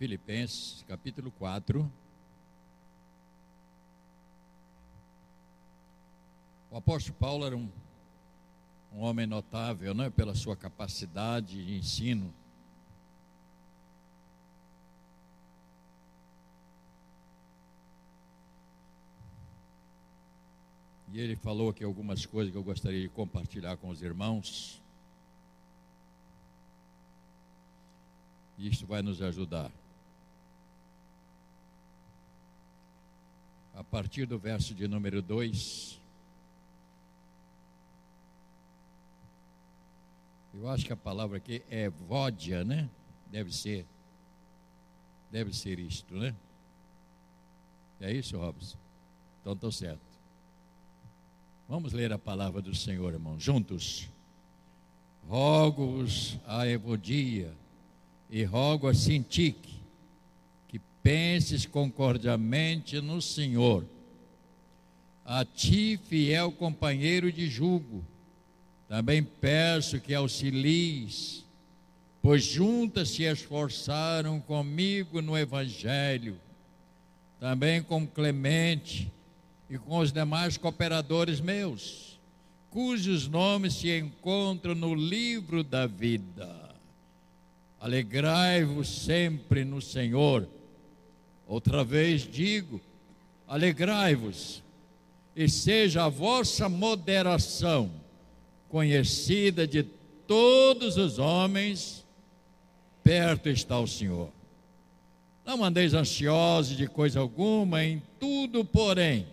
Filipenses, capítulo 4. O apóstolo Paulo era um, um homem notável, não é? Pela sua capacidade de ensino. E ele falou aqui algumas coisas que eu gostaria de compartilhar com os irmãos. Isto vai nos ajudar. A partir do verso de número 2. Eu acho que a palavra aqui é vódia, né? Deve ser. Deve ser isto, né? É isso, Robson? Então estou certo. Vamos ler a palavra do Senhor, irmão, juntos. Rogo-vos a Evodia e rogo a Sintique que penses concordiamente no Senhor. A ti, fiel companheiro de jugo, também peço que auxilies, pois juntas se esforçaram comigo no Evangelho, também com Clemente e com os demais cooperadores meus, cujos nomes se encontram no livro da vida. Alegrai-vos sempre no Senhor. Outra vez digo: alegrai-vos, e seja a vossa moderação conhecida de todos os homens, perto está o Senhor. Não andeis ansiosos de coisa alguma, em tudo, porém,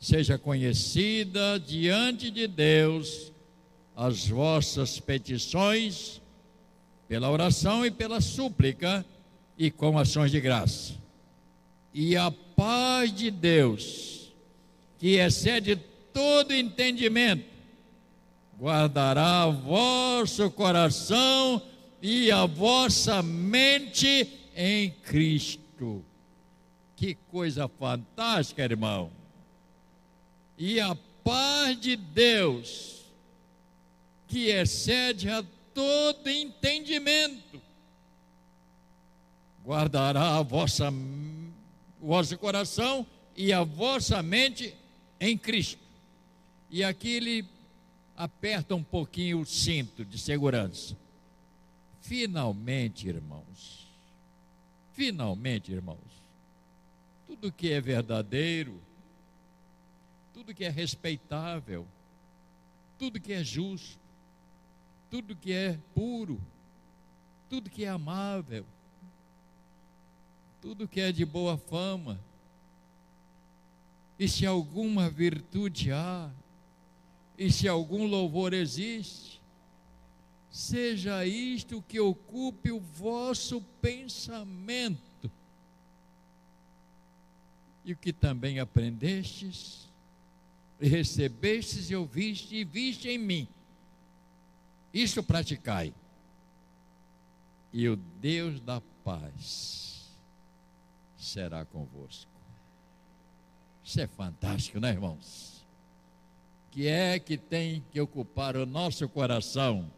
seja conhecida diante de Deus as vossas petições, pela oração e pela súplica, e com ações de graça. E a paz de Deus, que excede todo entendimento, guardará vosso coração e a vossa mente em Cristo. Que coisa fantástica, irmão e a paz de Deus, que excede a todo entendimento, guardará a vossa, o vosso coração e a vossa mente em Cristo. E aqui ele aperta um pouquinho o cinto de segurança. Finalmente, irmãos, finalmente, irmãos, tudo que é verdadeiro, tudo que é respeitável, tudo que é justo, tudo que é puro, tudo que é amável, tudo que é de boa fama. E se alguma virtude há, e se algum louvor existe, seja isto que ocupe o vosso pensamento. E o que também aprendestes, recebestes e ouviste e viste em mim. Isso praticai. E o Deus da paz será convosco. Isso é fantástico, né, irmãos? Que é que tem que ocupar o nosso coração?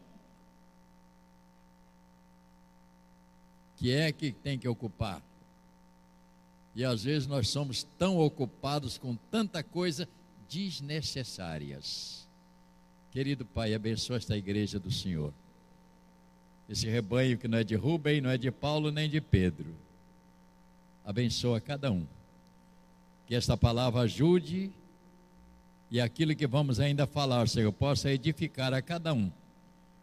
Que é que tem que ocupar? E às vezes nós somos tão ocupados com tanta coisa desnecessárias. Querido Pai, abençoa esta igreja do Senhor. Esse rebanho que não é de Rubem, não é de Paulo, nem de Pedro. Abençoa cada um. Que esta palavra ajude e aquilo que vamos ainda falar, Senhor, possa edificar a cada um.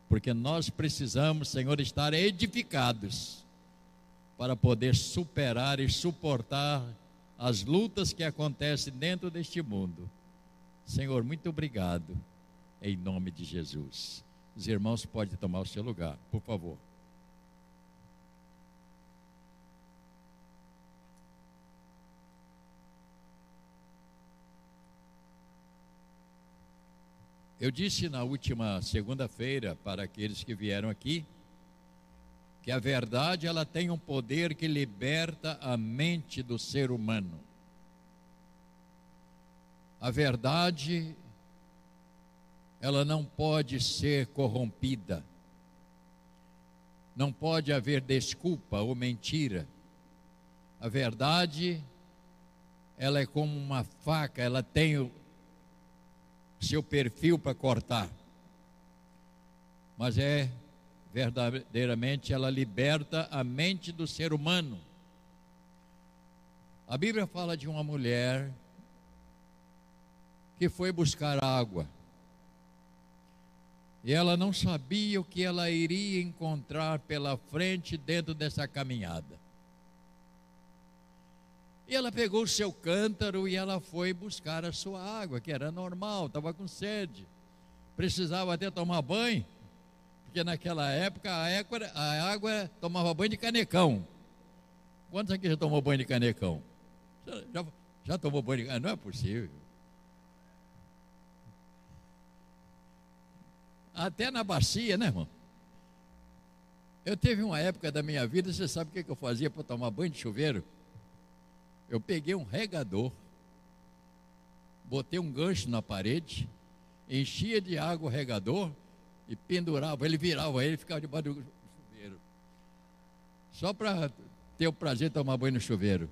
Porque nós precisamos, Senhor, estar edificados para poder superar e suportar as lutas que acontecem dentro deste mundo. Senhor, muito obrigado, em nome de Jesus. Os irmãos podem tomar o seu lugar, por favor. Eu disse na última segunda-feira para aqueles que vieram aqui que a verdade ela tem um poder que liberta a mente do ser humano. A verdade, ela não pode ser corrompida. Não pode haver desculpa ou mentira A verdade, ela é como uma faca, ela tem seu perfil para cortar. Mas é verdadeiramente ela liberta a mente do ser humano. A Bíblia fala de uma mulher que foi buscar água. E ela não sabia o que ela iria encontrar pela frente dentro dessa caminhada. E ela pegou o seu cântaro e ela foi buscar a sua água, que era normal, estava com sede. Precisava até tomar banho, porque naquela época a água, a água tomava banho de canecão. Quantos aqui já tomou banho de canecão? Já, já tomou banho de canecão? Não é possível. até na bacia, né, irmão? Eu teve uma época da minha vida, você sabe o que eu fazia para tomar banho de chuveiro? Eu peguei um regador, botei um gancho na parede, enchia de água o regador e pendurava, ele virava ele ficava debaixo do chuveiro. Só para ter o prazer de tomar banho no chuveiro.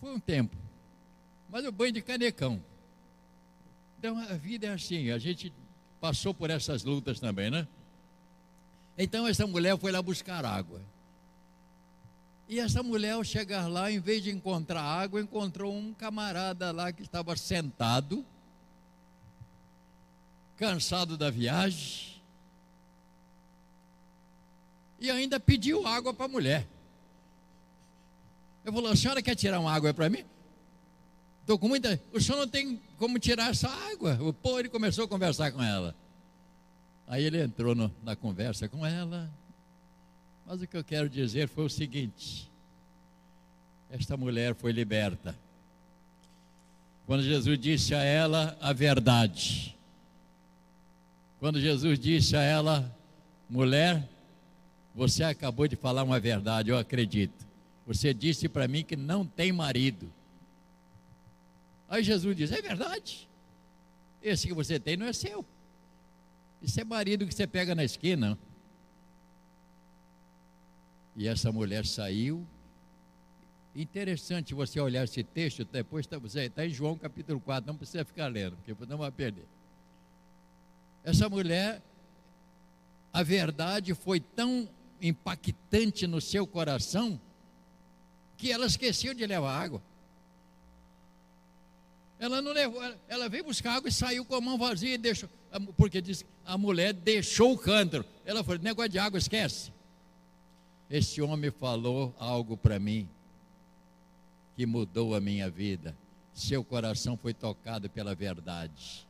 Foi um tempo. Mas o banho de canecão. Então a vida é assim, a gente passou por essas lutas também, né? Então essa mulher foi lá buscar água. E essa mulher, ao chegar lá, em vez de encontrar água, encontrou um camarada lá que estava sentado, cansado da viagem, e ainda pediu água para a mulher. Eu falei, a senhora quer tirar uma água para mim? Estou com muita. O senhor não tem como tirar essa água. O ele começou a conversar com ela. Aí ele entrou no, na conversa com ela. Mas o que eu quero dizer foi o seguinte: esta mulher foi liberta. Quando Jesus disse a ela a verdade. Quando Jesus disse a ela, mulher, você acabou de falar uma verdade, eu acredito. Você disse para mim que não tem marido. Aí Jesus diz: É verdade. Esse que você tem não é seu. Isso é marido que você pega na esquina. E essa mulher saiu. Interessante você olhar esse texto, depois está tá em João capítulo 4, não precisa ficar lendo, porque não vai perder. Essa mulher, a verdade foi tão impactante no seu coração que ela esqueceu de levar água. Ela não levou, ela veio buscar água e saiu com a mão vazia e deixou, porque diz, a mulher deixou o cântaro. Ela falou: negócio de água, esquece. Esse homem falou algo para mim que mudou a minha vida. Seu coração foi tocado pela verdade.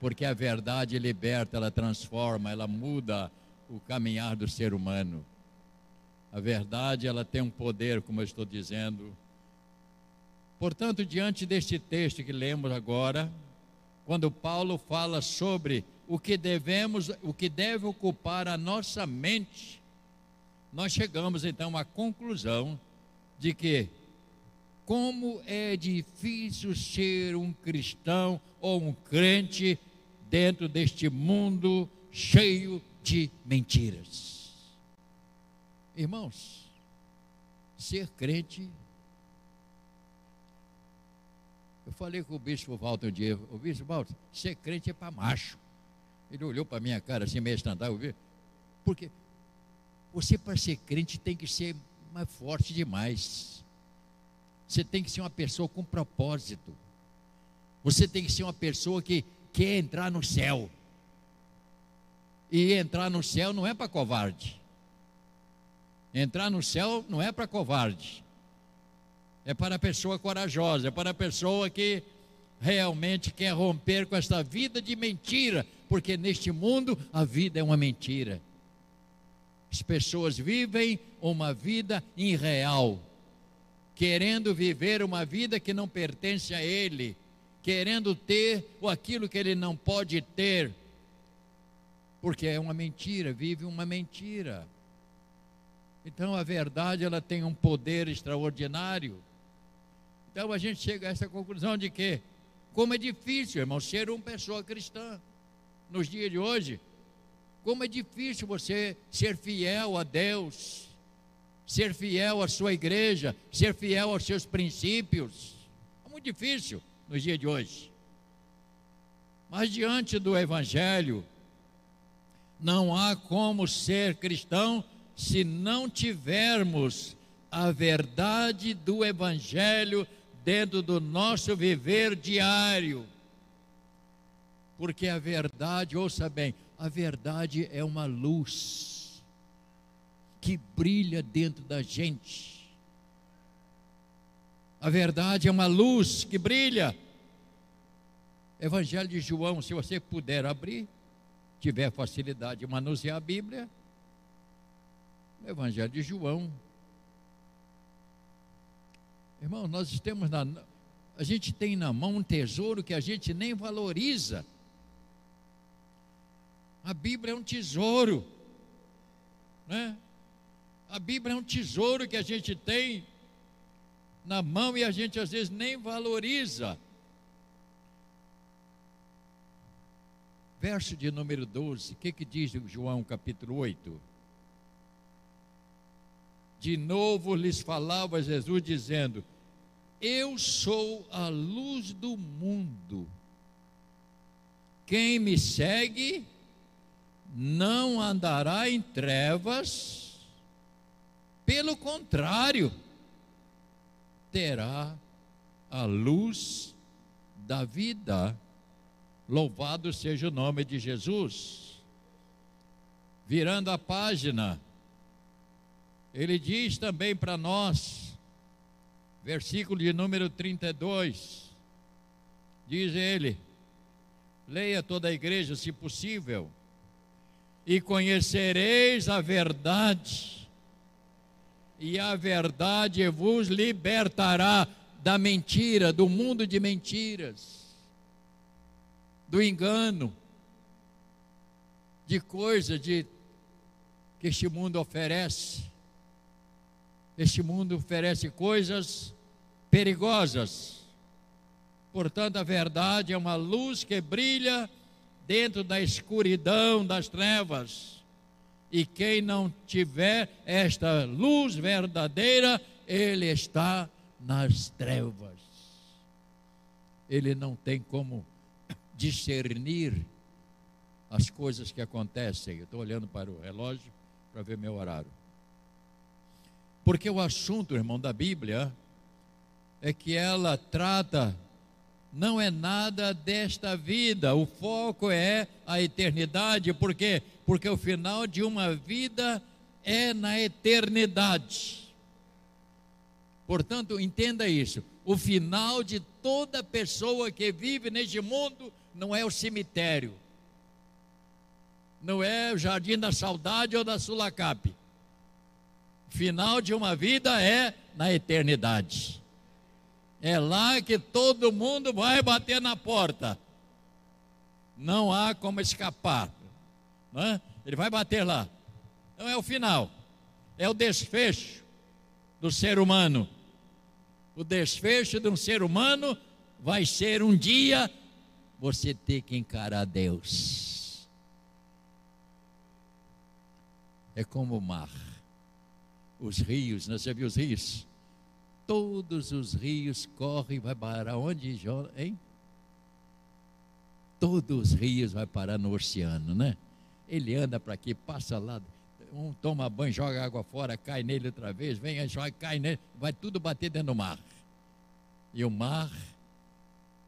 Porque a verdade liberta, ela transforma, ela muda o caminhar do ser humano. A verdade, ela tem um poder, como eu estou dizendo, Portanto, diante deste texto que lemos agora, quando Paulo fala sobre o que devemos, o que deve ocupar a nossa mente, nós chegamos então à conclusão de que como é difícil ser um cristão ou um crente dentro deste mundo cheio de mentiras. Irmãos, ser crente Eu falei com o bispo Walter um dia, o bispo Walter, ser crente é para macho. Ele olhou para minha cara assim, meio estandar, porque você para ser crente tem que ser mais forte demais. Você tem que ser uma pessoa com propósito. Você tem que ser uma pessoa que quer entrar no céu. E entrar no céu não é para covarde. Entrar no céu não é para covarde é para a pessoa corajosa, é para a pessoa que realmente quer romper com esta vida de mentira, porque neste mundo a vida é uma mentira. As pessoas vivem uma vida irreal, querendo viver uma vida que não pertence a ele, querendo ter aquilo que ele não pode ter, porque é uma mentira, vive uma mentira. Então a verdade ela tem um poder extraordinário. Então a gente chega a essa conclusão de que, como é difícil, irmão, ser uma pessoa cristã nos dias de hoje, como é difícil você ser fiel a Deus, ser fiel à sua igreja, ser fiel aos seus princípios. É muito difícil nos dias de hoje. Mas diante do Evangelho, não há como ser cristão se não tivermos a verdade do Evangelho dentro do nosso viver diário. Porque a verdade, ouça bem, a verdade é uma luz que brilha dentro da gente. A verdade é uma luz que brilha. Evangelho de João, se você puder abrir, tiver facilidade de manusear a Bíblia, Evangelho de João. Irmão, nós temos na, a gente tem na mão um tesouro que a gente nem valoriza. A Bíblia é um tesouro, né? A Bíblia é um tesouro que a gente tem na mão e a gente às vezes nem valoriza. Verso de número 12, o que, que diz João capítulo 8? De novo lhes falava Jesus, dizendo: Eu sou a luz do mundo. Quem me segue não andará em trevas, pelo contrário, terá a luz da vida. Louvado seja o nome de Jesus. Virando a página, ele diz também para nós, versículo de número 32, diz ele, leia toda a igreja, se possível, e conhecereis a verdade, e a verdade vos libertará da mentira, do mundo de mentiras do engano, de coisa de que este mundo oferece. Este mundo oferece coisas perigosas. Portanto, a verdade é uma luz que brilha dentro da escuridão das trevas. E quem não tiver esta luz verdadeira, ele está nas trevas. Ele não tem como discernir as coisas que acontecem. Eu estou olhando para o relógio para ver meu horário. Porque o assunto, irmão, da Bíblia é que ela trata, não é nada desta vida, o foco é a eternidade, por quê? Porque o final de uma vida é na eternidade. Portanto, entenda isso: o final de toda pessoa que vive neste mundo não é o cemitério, não é o jardim da saudade ou da Sulacap. O final de uma vida é na eternidade. É lá que todo mundo vai bater na porta. Não há como escapar. Não é? Ele vai bater lá. Não é o final, é o desfecho do ser humano. O desfecho de um ser humano vai ser um dia você ter que encarar Deus. É como o mar. Os rios, né? você viu os rios? Todos os rios correm, vai parar onde, hein? Todos os rios vai parar no oceano, né? Ele anda para aqui, passa lá, um toma banho, joga água fora, cai nele outra vez, vem, joga, cai nele, vai tudo bater dentro do mar. E o mar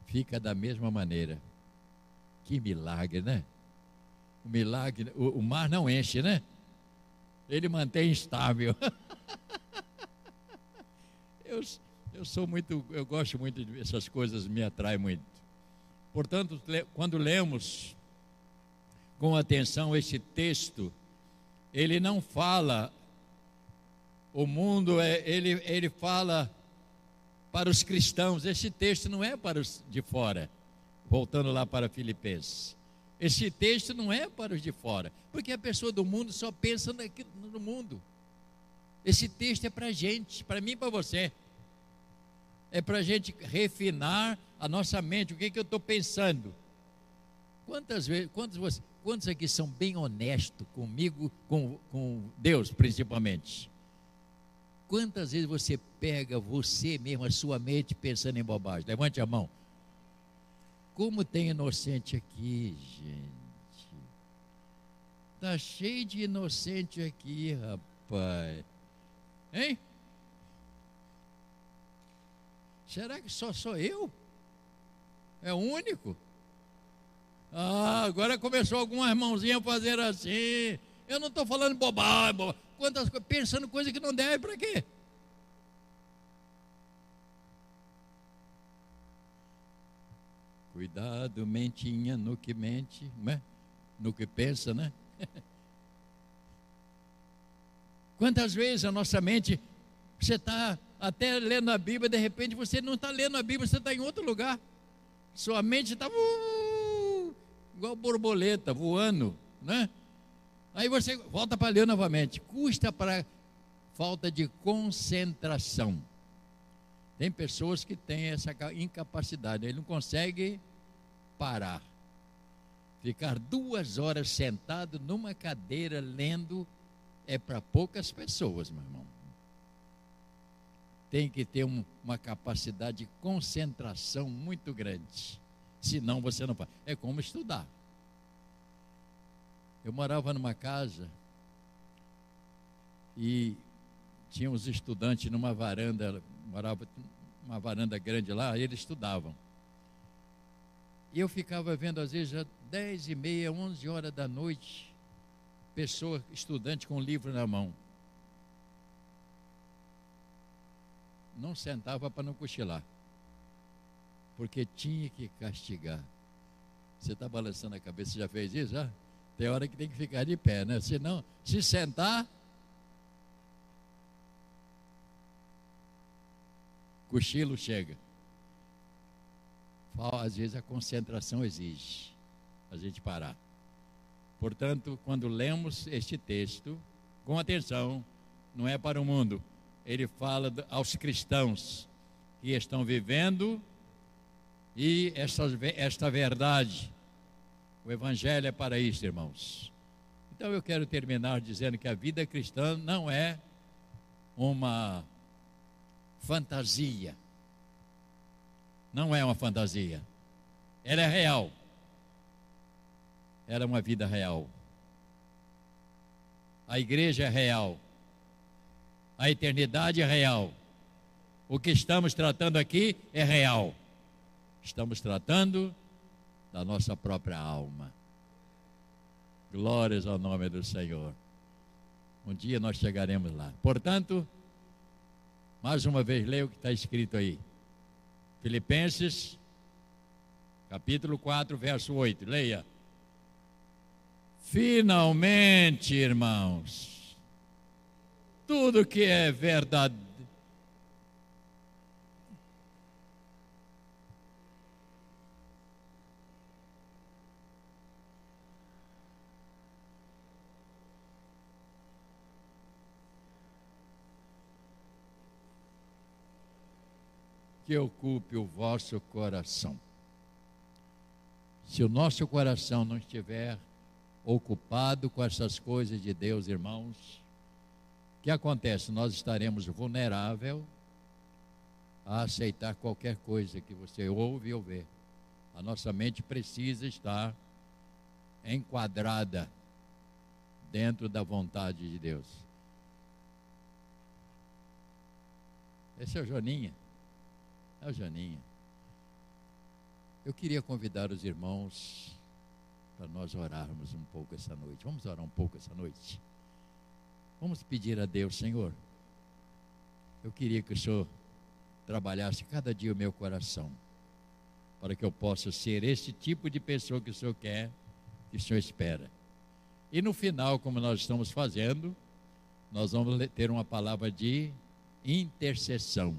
fica da mesma maneira. Que milagre, né? O milagre, o, o mar não enche, né? Ele mantém estável. eu, eu sou muito, eu gosto muito de essas coisas, me atrai muito. Portanto, quando lemos com atenção esse texto, ele não fala, o mundo é, ele, ele fala para os cristãos. Esse texto não é para os de fora. Voltando lá para Filipenses. Esse texto não é para os de fora, porque a pessoa do mundo só pensa no mundo. Esse texto é para a gente, para mim e para você. É para a gente refinar a nossa mente. O que, é que eu estou pensando? Quantas vezes, quantos, quantos aqui são bem honestos comigo, com, com Deus principalmente? Quantas vezes você pega você mesmo, a sua mente, pensando em bobagem? Levante a mão. Como tem inocente aqui, gente. Tá cheio de inocente aqui, rapaz. Hein? Será que só sou eu? É único? Ah, agora começou algumas mãozinhas a fazer assim. Eu não estou falando bobagem, bobagem. Quantas pensando coisa que não deve, para quê? Cuidado, mentinha, no que mente, né? no que pensa, né? Quantas vezes a nossa mente, você está até lendo a Bíblia, de repente você não está lendo a Bíblia, você está em outro lugar. Sua mente está uh, igual borboleta, voando, né? Aí você volta para ler novamente. Custa para falta de concentração. Tem pessoas que têm essa incapacidade, ele não consegue parar. Ficar duas horas sentado numa cadeira lendo é para poucas pessoas, meu irmão. Tem que ter um, uma capacidade de concentração muito grande. Senão você não pode. É como estudar. Eu morava numa casa e tinha uns estudantes numa varanda, morava uma varanda grande lá, eles estudavam. E eu ficava vendo, às vezes, já 10 e meia, 11 horas da noite, pessoa, estudante com livro na mão. Não sentava para não cochilar, porque tinha que castigar. Você está balançando a cabeça, já fez isso? Já? Tem hora que tem que ficar de pé, né? Senão, se sentar, cochilo chega. Às vezes a concentração exige a gente parar. Portanto, quando lemos este texto, com atenção, não é para o mundo, ele fala aos cristãos que estão vivendo e esta, esta verdade o Evangelho é para isso, irmãos. Então eu quero terminar dizendo que a vida cristã não é uma fantasia. Não é uma fantasia. Ela é real. Ela é uma vida real. A igreja é real. A eternidade é real. O que estamos tratando aqui é real. Estamos tratando da nossa própria alma. Glórias ao nome do Senhor. Um dia nós chegaremos lá. Portanto, mais uma vez, leia o que está escrito aí. Filipenses, capítulo 4, verso 8. Leia. Finalmente, irmãos, tudo que é verdade que ocupe o vosso coração. Se o nosso coração não estiver ocupado com essas coisas de Deus, irmãos, o que acontece? Nós estaremos vulnerável a aceitar qualquer coisa que você ouve ou vê. A nossa mente precisa estar enquadrada dentro da vontade de Deus. Esse é o Joninha. É o Janinha. Eu queria convidar os irmãos para nós orarmos um pouco essa noite. Vamos orar um pouco essa noite. Vamos pedir a Deus, Senhor. Eu queria que o Senhor trabalhasse cada dia o meu coração, para que eu possa ser esse tipo de pessoa que o Senhor quer, que o Senhor espera. E no final, como nós estamos fazendo, nós vamos ter uma palavra de intercessão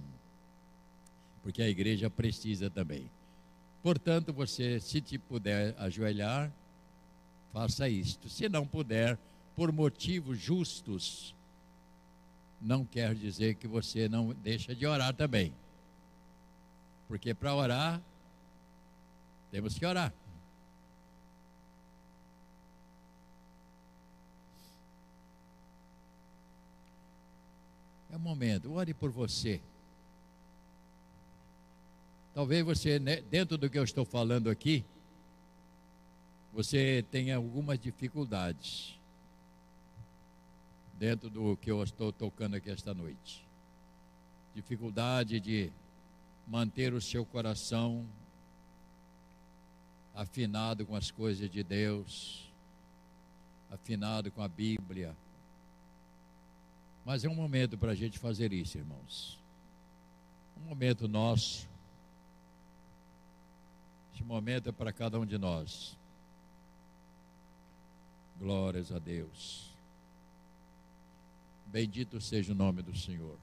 porque a igreja precisa também. Portanto, você, se te puder ajoelhar, faça isto. Se não puder, por motivos justos, não quer dizer que você não deixa de orar também. Porque para orar, temos que orar. É o momento, ore por você. Talvez você, né, dentro do que eu estou falando aqui, você tenha algumas dificuldades dentro do que eu estou tocando aqui esta noite. Dificuldade de manter o seu coração afinado com as coisas de Deus, afinado com a Bíblia. Mas é um momento para a gente fazer isso, irmãos. Um momento nosso. Este momento é para cada um de nós. Glórias a Deus. Bendito seja o nome do Senhor.